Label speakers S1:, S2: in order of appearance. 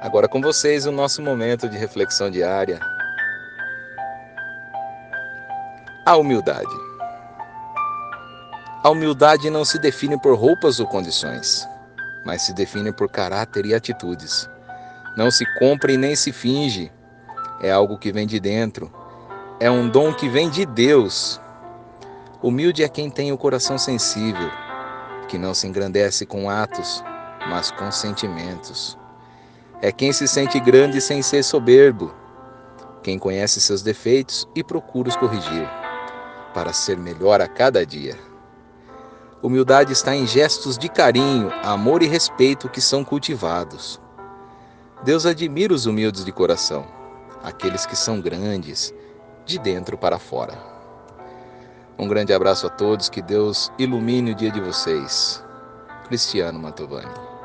S1: Agora com vocês o nosso momento de reflexão diária. A humildade. A humildade não se define por roupas ou condições, mas se define por caráter e atitudes. Não se compra e nem se finge. É algo que vem de dentro. É um dom que vem de Deus. Humilde é quem tem o coração sensível, que não se engrandece com atos, mas com sentimentos. É quem se sente grande sem ser soberbo, quem conhece seus defeitos e procura os corrigir, para ser melhor a cada dia. Humildade está em gestos de carinho, amor e respeito que são cultivados. Deus admira os humildes de coração, aqueles que são grandes, de dentro para fora. Um grande abraço a todos, que Deus ilumine o dia de vocês. Cristiano Mantovani.